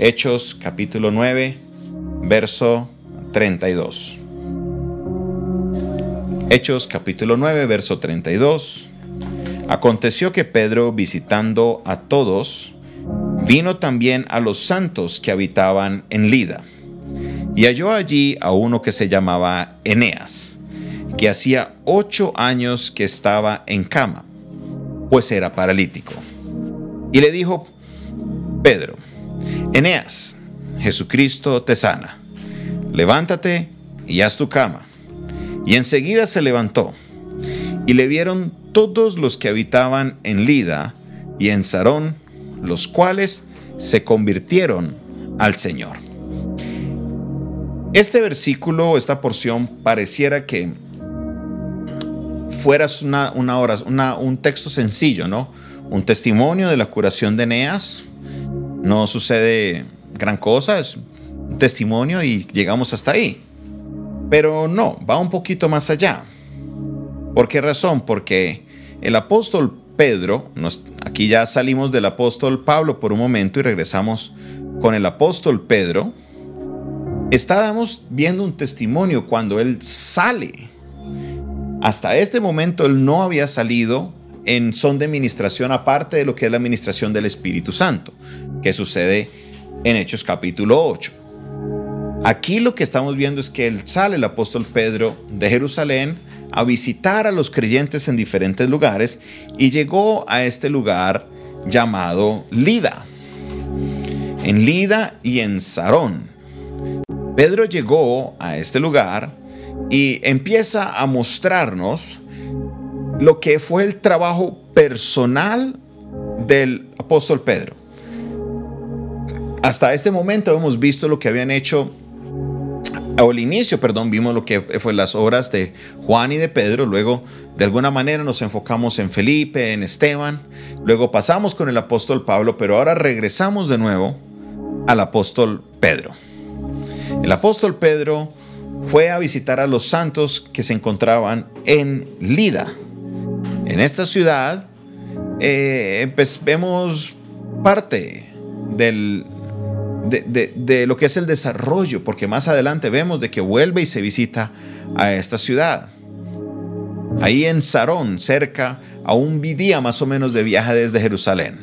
Hechos capítulo 9, verso 32. Hechos capítulo 9, verso 32. Aconteció que Pedro, visitando a todos, vino también a los santos que habitaban en Lida, y halló allí a uno que se llamaba Eneas, que hacía ocho años que estaba en cama, pues era paralítico. Y le dijo, Pedro, Eneas, Jesucristo te sana, levántate y haz tu cama. Y enseguida se levantó, y le vieron todos los que habitaban en Lida y en Sarón, los cuales se convirtieron al Señor. Este versículo, esta porción, pareciera que fueras una, una, un texto sencillo, ¿no? Un testimonio de la curación de Eneas. No sucede gran cosa, es un testimonio y llegamos hasta ahí. Pero no, va un poquito más allá. ¿Por qué razón? Porque el apóstol Pedro, aquí ya salimos del apóstol Pablo por un momento y regresamos con el apóstol Pedro, estábamos viendo un testimonio cuando él sale. Hasta este momento él no había salido son de administración aparte de lo que es la administración del Espíritu Santo, que sucede en Hechos capítulo 8. Aquí lo que estamos viendo es que él sale, el apóstol Pedro, de Jerusalén a visitar a los creyentes en diferentes lugares y llegó a este lugar llamado Lida. En Lida y en Sarón. Pedro llegó a este lugar y empieza a mostrarnos lo que fue el trabajo personal del apóstol Pedro. Hasta este momento hemos visto lo que habían hecho al inicio, perdón, vimos lo que fue las obras de Juan y de Pedro, luego de alguna manera nos enfocamos en Felipe, en Esteban, luego pasamos con el apóstol Pablo, pero ahora regresamos de nuevo al apóstol Pedro. El apóstol Pedro fue a visitar a los santos que se encontraban en Lida. En esta ciudad eh, pues vemos parte de, lo que es el desarrollo, porque más adelante vemos de que vuelve y se visita a esta ciudad. Ahí en Sarón, cerca a un día más o menos de viaje desde Jerusalén.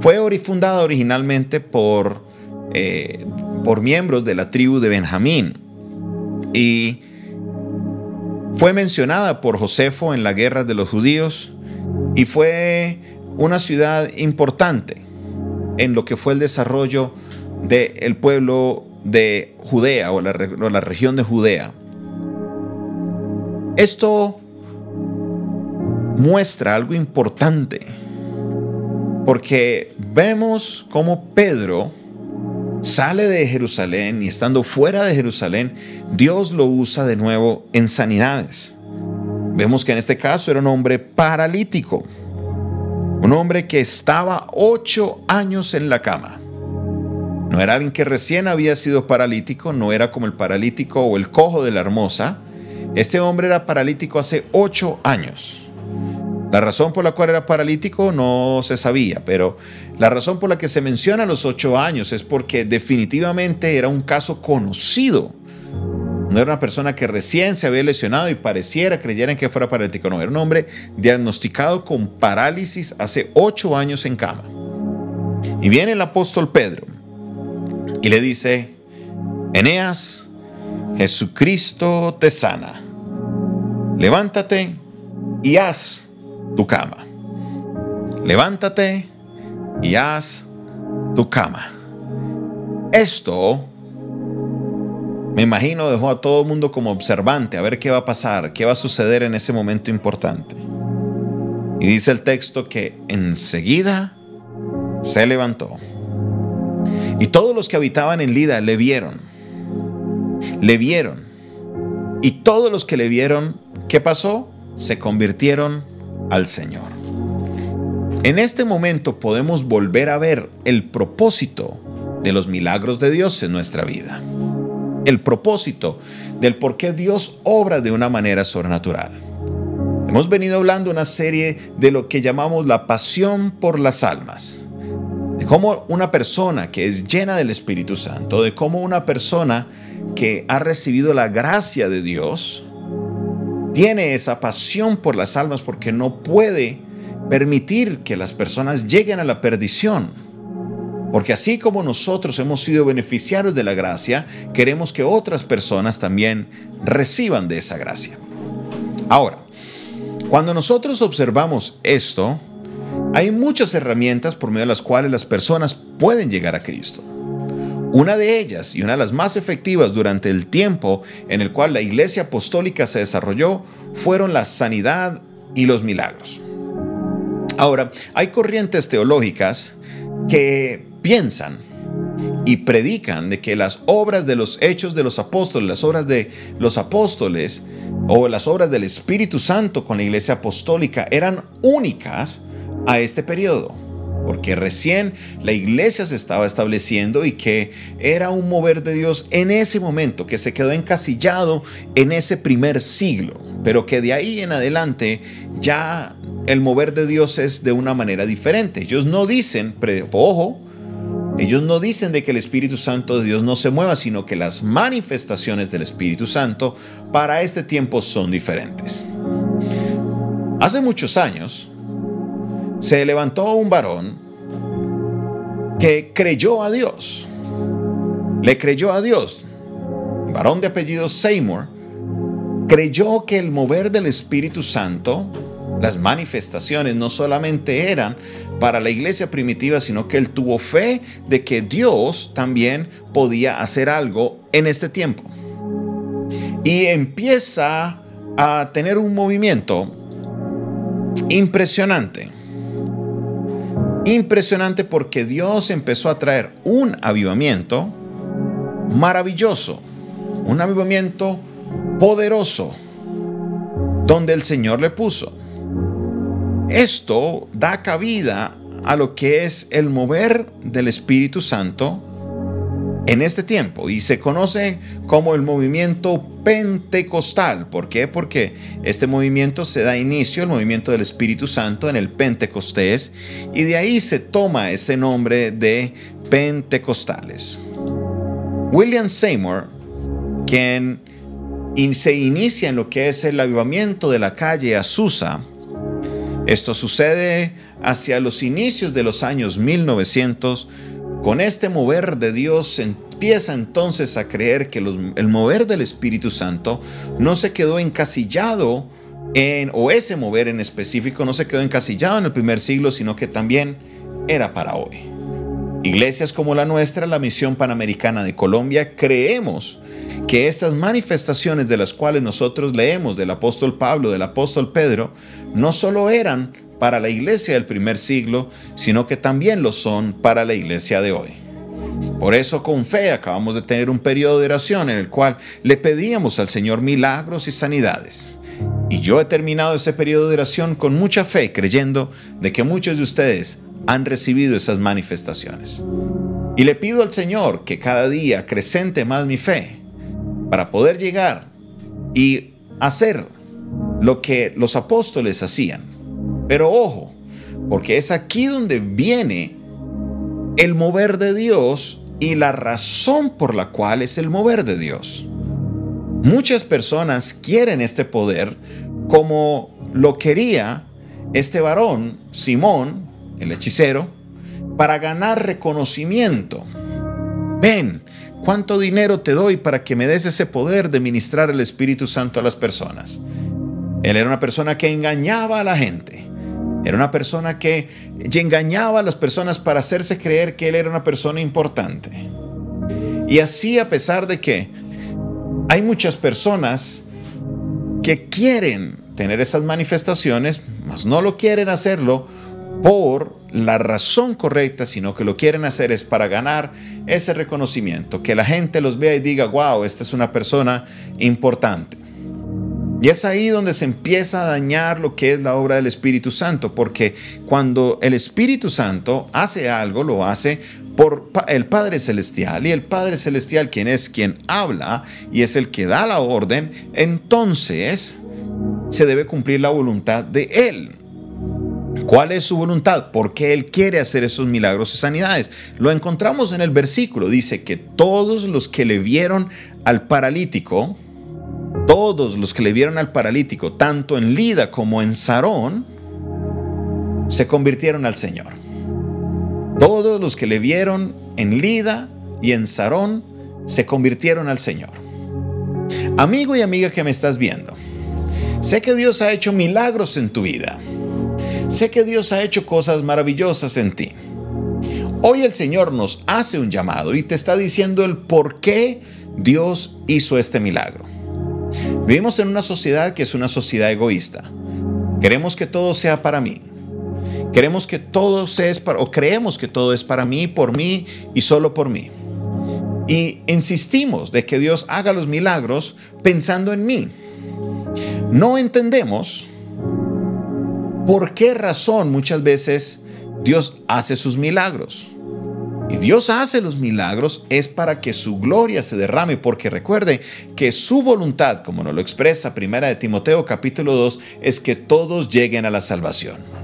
Fue fundada originalmente por, eh, por miembros de la tribu de Benjamín y fue mencionada por Josefo en la guerra de los judíos y fue una ciudad importante en lo que fue el desarrollo del pueblo de Judea o la, la región de Judea. Esto muestra algo importante, porque vemos cómo Pedro sale de Jerusalén y estando fuera de Jerusalén, Dios lo usa de nuevo en sanidades. Vemos que en este caso era un hombre paralítico. Un hombre que estaba ocho años en la cama. No era alguien que recién había sido paralítico, no era como el paralítico o el cojo de la hermosa. Este hombre era paralítico hace ocho años. La razón por la cual era paralítico no se sabía, pero la razón por la que se menciona los ocho años es porque definitivamente era un caso conocido no era una persona que recién se había lesionado y pareciera creyera en que fuera paralítico. No, era un hombre diagnosticado con parálisis hace ocho años en cama. Y viene el apóstol Pedro y le dice, Eneas, Jesucristo te sana. Levántate y haz tu cama. Levántate y haz tu cama. Esto me imagino dejó a todo el mundo como observante, a ver qué va a pasar, qué va a suceder en ese momento importante. Y dice el texto que enseguida se levantó. Y todos los que habitaban en Lida le vieron. Le vieron. Y todos los que le vieron, ¿qué pasó? Se convirtieron al Señor. En este momento podemos volver a ver el propósito de los milagros de Dios en nuestra vida el propósito del por qué Dios obra de una manera sobrenatural. Hemos venido hablando una serie de lo que llamamos la pasión por las almas. de cómo una persona que es llena del Espíritu Santo, de cómo una persona que ha recibido la gracia de Dios, tiene esa pasión por las almas porque no puede permitir que las personas lleguen a la perdición. Porque así como nosotros hemos sido beneficiarios de la gracia, queremos que otras personas también reciban de esa gracia. Ahora, cuando nosotros observamos esto, hay muchas herramientas por medio de las cuales las personas pueden llegar a Cristo. Una de ellas, y una de las más efectivas durante el tiempo en el cual la iglesia apostólica se desarrolló, fueron la sanidad y los milagros. Ahora, hay corrientes teológicas que piensan y predican de que las obras de los hechos de los apóstoles, las obras de los apóstoles o las obras del Espíritu Santo con la iglesia apostólica eran únicas a este periodo, porque recién la iglesia se estaba estableciendo y que era un mover de Dios en ese momento, que se quedó encasillado en ese primer siglo, pero que de ahí en adelante ya el mover de Dios es de una manera diferente. Ellos no dicen, ojo, ellos no dicen de que el Espíritu Santo de Dios no se mueva, sino que las manifestaciones del Espíritu Santo para este tiempo son diferentes. Hace muchos años se levantó un varón que creyó a Dios. Le creyó a Dios. Varón de apellido Seymour creyó que el mover del Espíritu Santo las manifestaciones no solamente eran para la iglesia primitiva, sino que él tuvo fe de que Dios también podía hacer algo en este tiempo. Y empieza a tener un movimiento impresionante. Impresionante porque Dios empezó a traer un avivamiento maravilloso, un avivamiento poderoso, donde el Señor le puso. Esto da cabida a lo que es el mover del Espíritu Santo en este tiempo y se conoce como el movimiento pentecostal. ¿Por qué? Porque este movimiento se da inicio, el movimiento del Espíritu Santo en el Pentecostés y de ahí se toma ese nombre de pentecostales. William Seymour, quien se inicia en lo que es el avivamiento de la calle Azusa, esto sucede hacia los inicios de los años 1900. Con este mover de Dios empieza entonces a creer que el mover del Espíritu Santo no se quedó encasillado en, o ese mover en específico no se quedó encasillado en el primer siglo, sino que también era para hoy. Iglesias como la nuestra, la Misión Panamericana de Colombia, creemos que estas manifestaciones de las cuales nosotros leemos del apóstol Pablo, del apóstol Pedro, no solo eran para la iglesia del primer siglo, sino que también lo son para la iglesia de hoy. Por eso con fe acabamos de tener un periodo de oración en el cual le pedíamos al Señor milagros y sanidades. Y yo he terminado ese periodo de oración con mucha fe, creyendo de que muchos de ustedes han recibido esas manifestaciones. Y le pido al Señor que cada día acrecente más mi fe para poder llegar y hacer lo que los apóstoles hacían. Pero ojo, porque es aquí donde viene el mover de Dios y la razón por la cual es el mover de Dios. Muchas personas quieren este poder como lo quería este varón, Simón, el hechicero, para ganar reconocimiento. Ven, ¿Cuánto dinero te doy para que me des ese poder de ministrar el Espíritu Santo a las personas? Él era una persona que engañaba a la gente. Era una persona que engañaba a las personas para hacerse creer que él era una persona importante. Y así a pesar de que hay muchas personas que quieren tener esas manifestaciones, mas no lo quieren hacerlo por la razón correcta, sino que lo quieren hacer es para ganar ese reconocimiento, que la gente los vea y diga, wow, esta es una persona importante. Y es ahí donde se empieza a dañar lo que es la obra del Espíritu Santo, porque cuando el Espíritu Santo hace algo, lo hace por el Padre Celestial, y el Padre Celestial, quien es quien habla y es el que da la orden, entonces se debe cumplir la voluntad de Él. ¿Cuál es su voluntad? ¿Por qué Él quiere hacer esos milagros y sanidades? Lo encontramos en el versículo. Dice que todos los que le vieron al paralítico, todos los que le vieron al paralítico, tanto en Lida como en Sarón, se convirtieron al Señor. Todos los que le vieron en Lida y en Sarón se convirtieron al Señor. Amigo y amiga que me estás viendo, sé que Dios ha hecho milagros en tu vida. Sé que Dios ha hecho cosas maravillosas en ti. Hoy el Señor nos hace un llamado y te está diciendo el por qué Dios hizo este milagro. Vivimos en una sociedad que es una sociedad egoísta. Queremos que todo sea para mí. Queremos que todo sea para, o creemos que todo es para mí, por mí y solo por mí. Y insistimos de que Dios haga los milagros pensando en mí. No entendemos por qué razón muchas veces Dios hace sus milagros. Y Dios hace los milagros es para que su gloria se derrame, porque recuerde que su voluntad, como nos lo expresa Primera de Timoteo capítulo 2, es que todos lleguen a la salvación.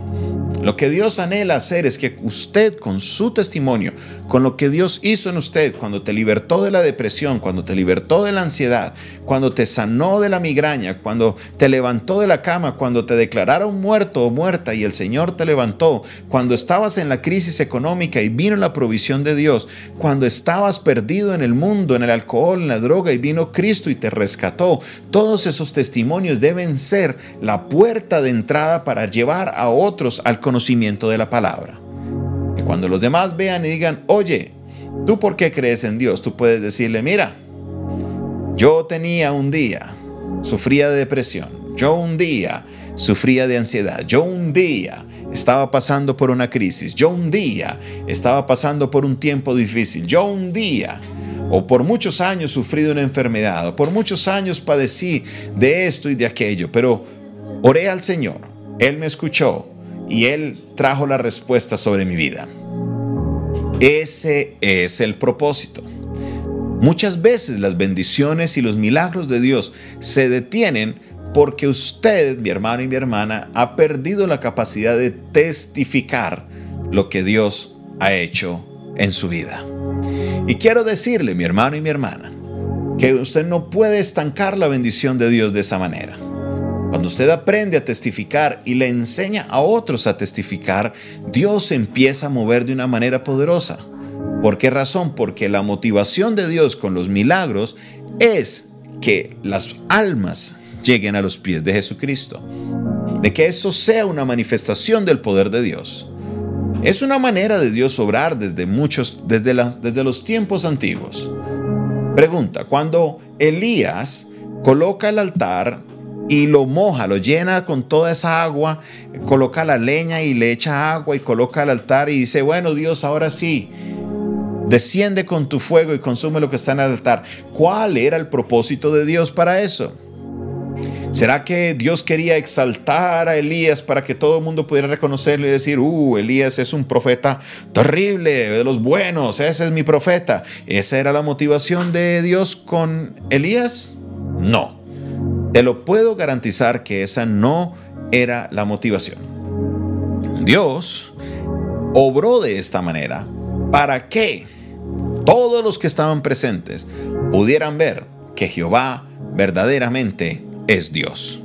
Lo que Dios anhela hacer es que usted con su testimonio, con lo que Dios hizo en usted cuando te libertó de la depresión, cuando te libertó de la ansiedad, cuando te sanó de la migraña, cuando te levantó de la cama, cuando te declararon muerto o muerta y el Señor te levantó, cuando estabas en la crisis económica y vino la provisión de Dios, cuando estabas perdido en el mundo, en el alcohol, en la droga y vino Cristo y te rescató, todos esos testimonios deben ser la puerta de entrada para llevar a otros al conocimiento de la palabra. Y cuando los demás vean y digan, oye, ¿tú por qué crees en Dios? Tú puedes decirle, mira, yo tenía un día, sufría de depresión, yo un día sufría de ansiedad, yo un día estaba pasando por una crisis, yo un día estaba pasando por un tiempo difícil, yo un día o por muchos años sufrí de una enfermedad, o por muchos años padecí de esto y de aquello, pero oré al Señor, Él me escuchó y Él trajo la respuesta sobre mi vida. Ese es el propósito. Muchas veces las bendiciones y los milagros de Dios se detienen porque usted, mi hermano y mi hermana, ha perdido la capacidad de testificar lo que Dios ha hecho en su vida. Y quiero decirle, mi hermano y mi hermana, que usted no puede estancar la bendición de Dios de esa manera. Cuando usted aprende a testificar y le enseña a otros a testificar, Dios empieza a mover de una manera poderosa. ¿Por qué razón? Porque la motivación de Dios con los milagros es que las almas lleguen a los pies de Jesucristo. De que eso sea una manifestación del poder de Dios. Es una manera de Dios obrar desde muchos, desde, desde los tiempos antiguos. Pregunta, cuando Elías coloca el altar y lo moja, lo llena con toda esa agua, coloca la leña y le echa agua y coloca el altar y dice, bueno Dios, ahora sí, desciende con tu fuego y consume lo que está en el altar. ¿Cuál era el propósito de Dios para eso? ¿Será que Dios quería exaltar a Elías para que todo el mundo pudiera reconocerlo y decir, uh, Elías es un profeta terrible, de los buenos, ese es mi profeta? ¿Esa era la motivación de Dios con Elías? No. Te lo puedo garantizar que esa no era la motivación. Dios obró de esta manera para que todos los que estaban presentes pudieran ver que Jehová verdaderamente es Dios.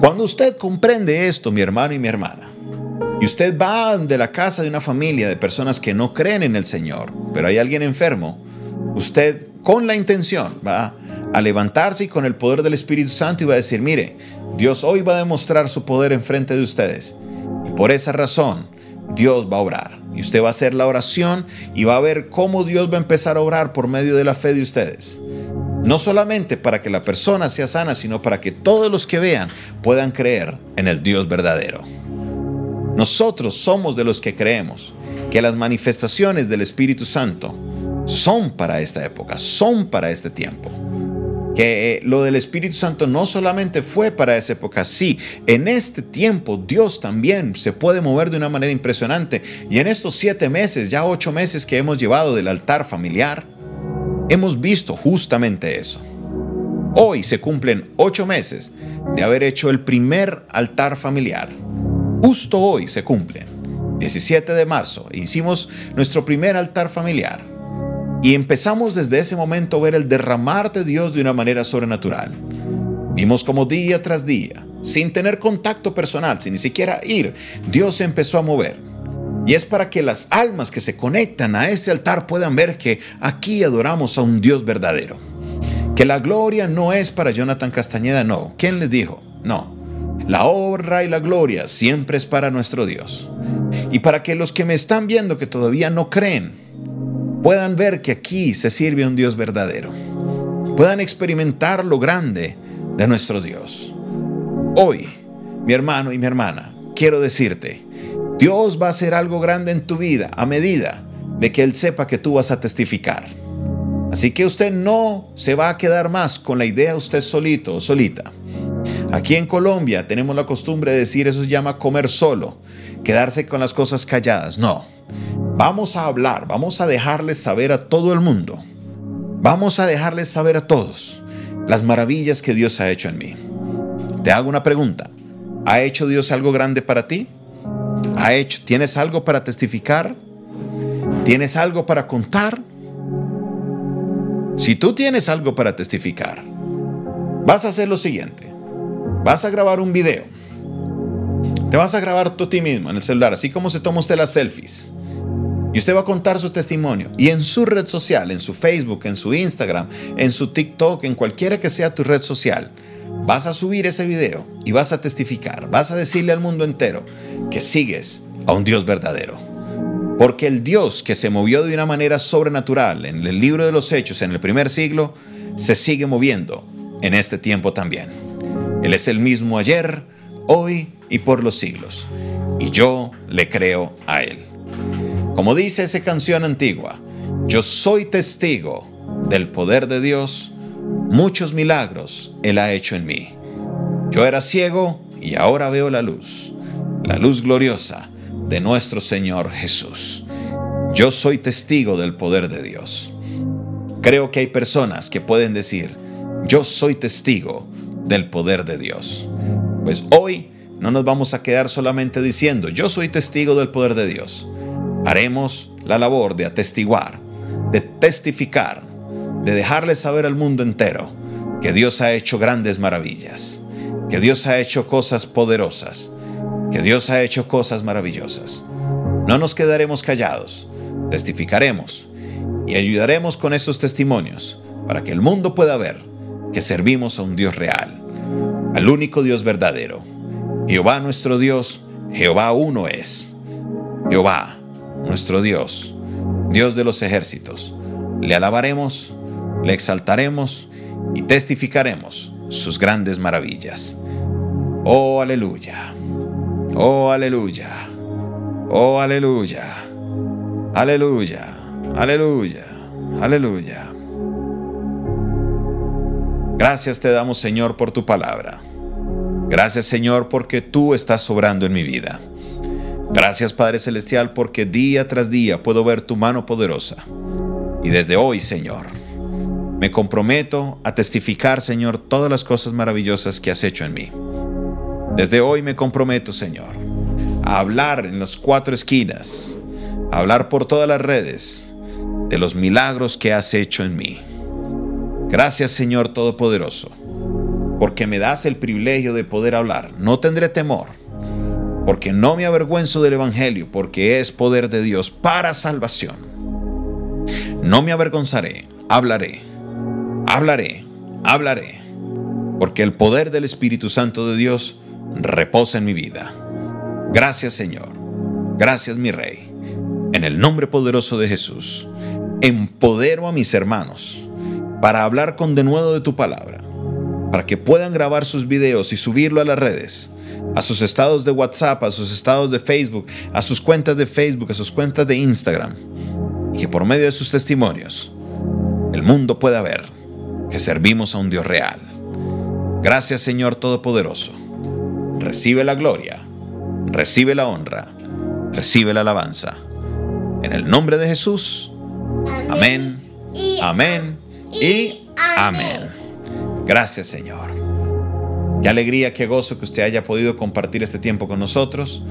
Cuando usted comprende esto, mi hermano y mi hermana, y usted va de la casa de una familia de personas que no creen en el Señor, pero hay alguien enfermo, usted con la intención va a levantarse y con el poder del Espíritu Santo y va a decir, mire, Dios hoy va a demostrar su poder en frente de ustedes. Y por esa razón, Dios va a obrar. Y usted va a hacer la oración y va a ver cómo Dios va a empezar a obrar por medio de la fe de ustedes. No solamente para que la persona sea sana, sino para que todos los que vean puedan creer en el Dios verdadero. Nosotros somos de los que creemos que las manifestaciones del Espíritu Santo son para esta época, son para este tiempo que lo del Espíritu Santo no solamente fue para esa época, sí, en este tiempo Dios también se puede mover de una manera impresionante. Y en estos siete meses, ya ocho meses que hemos llevado del altar familiar, hemos visto justamente eso. Hoy se cumplen ocho meses de haber hecho el primer altar familiar. justo hoy se cumplen. 17 de marzo hicimos nuestro primer altar familiar y empezamos desde ese momento a ver el derramar de Dios de una manera sobrenatural. Vimos como día tras día, sin tener contacto personal, sin ni siquiera ir, Dios se empezó a mover. Y es para que las almas que se conectan a este altar puedan ver que aquí adoramos a un Dios verdadero. Que la gloria no es para Jonathan Castañeda, no. ¿Quién les dijo? No. La honra y la gloria siempre es para nuestro Dios. Y para que los que me están viendo que todavía no creen, puedan ver que aquí se sirve un Dios verdadero. Puedan experimentar lo grande de nuestro Dios. Hoy, mi hermano y mi hermana, quiero decirte, Dios va a hacer algo grande en tu vida a medida de que Él sepa que tú vas a testificar. Así que usted no se va a quedar más con la idea usted solito o solita. Aquí en Colombia tenemos la costumbre de decir eso se llama comer solo, quedarse con las cosas calladas. No, vamos a hablar, vamos a dejarles saber a todo el mundo, vamos a dejarles saber a todos las maravillas que Dios ha hecho en mí. Te hago una pregunta, ¿ha hecho Dios algo grande para ti? ¿Ha hecho, ¿Tienes algo para testificar? ¿Tienes algo para contar? Si tú tienes algo para testificar, vas a hacer lo siguiente. Vas a grabar un video. Te vas a grabar tú a ti mismo en el celular, así como se toma usted las selfies. Y usted va a contar su testimonio. Y en su red social, en su Facebook, en su Instagram, en su TikTok, en cualquiera que sea tu red social, vas a subir ese video y vas a testificar, vas a decirle al mundo entero que sigues a un Dios verdadero. Porque el Dios que se movió de una manera sobrenatural en el libro de los Hechos en el primer siglo, se sigue moviendo en este tiempo también. Él es el mismo ayer, hoy y por los siglos. Y yo le creo a Él. Como dice esa canción antigua, yo soy testigo del poder de Dios Muchos milagros Él ha hecho en mí. Yo era ciego y ahora veo la luz, la luz gloriosa de nuestro Señor Jesús. Yo soy testigo del poder de Dios. Creo que hay personas que pueden decir, yo soy testigo del poder de Dios. Pues hoy no nos vamos a quedar solamente diciendo, yo soy testigo del poder de Dios. Haremos la labor de atestiguar, de testificar de dejarle saber al mundo entero que Dios ha hecho grandes maravillas, que Dios ha hecho cosas poderosas, que Dios ha hecho cosas maravillosas. No nos quedaremos callados, testificaremos y ayudaremos con esos testimonios para que el mundo pueda ver que servimos a un Dios real, al único Dios verdadero. Jehová nuestro Dios, Jehová uno es. Jehová, nuestro Dios, Dios de los ejércitos. Le alabaremos le exaltaremos y testificaremos sus grandes maravillas. Oh, aleluya. Oh, aleluya. Oh, aleluya. Aleluya. Aleluya. Aleluya. Gracias te damos, Señor, por tu palabra. Gracias, Señor, porque tú estás sobrando en mi vida. Gracias, Padre Celestial, porque día tras día puedo ver tu mano poderosa. Y desde hoy, Señor, me comprometo a testificar, Señor, todas las cosas maravillosas que has hecho en mí. Desde hoy me comprometo, Señor, a hablar en las cuatro esquinas, a hablar por todas las redes de los milagros que has hecho en mí. Gracias, Señor Todopoderoso, porque me das el privilegio de poder hablar. No tendré temor, porque no me avergüenzo del Evangelio, porque es poder de Dios para salvación. No me avergonzaré, hablaré hablaré, hablaré, porque el poder del Espíritu Santo de Dios reposa en mi vida. Gracias Señor, gracias mi Rey. En el nombre poderoso de Jesús, empodero a mis hermanos para hablar con denuedo de tu palabra, para que puedan grabar sus videos y subirlo a las redes, a sus estados de WhatsApp, a sus estados de Facebook, a sus cuentas de Facebook, a sus cuentas de Instagram, y que por medio de sus testimonios el mundo pueda ver que servimos a un Dios real. Gracias Señor Todopoderoso. Recibe la gloria, recibe la honra, recibe la alabanza. En el nombre de Jesús. Amén, amén y amén. Gracias Señor. Qué alegría, qué gozo que usted haya podido compartir este tiempo con nosotros.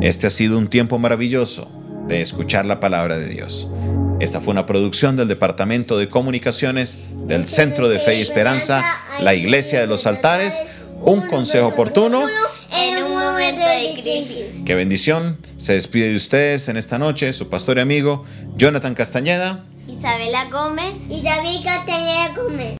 Este ha sido un tiempo maravilloso de escuchar la palabra de Dios. Esta fue una producción del Departamento de Comunicaciones del Centro de Fe y Esperanza, la Iglesia de los Altares, un consejo oportuno en un momento de crisis. Qué bendición. Se despide de ustedes en esta noche su pastor y amigo Jonathan Castañeda. Isabela Gómez y David Castañeda Gómez.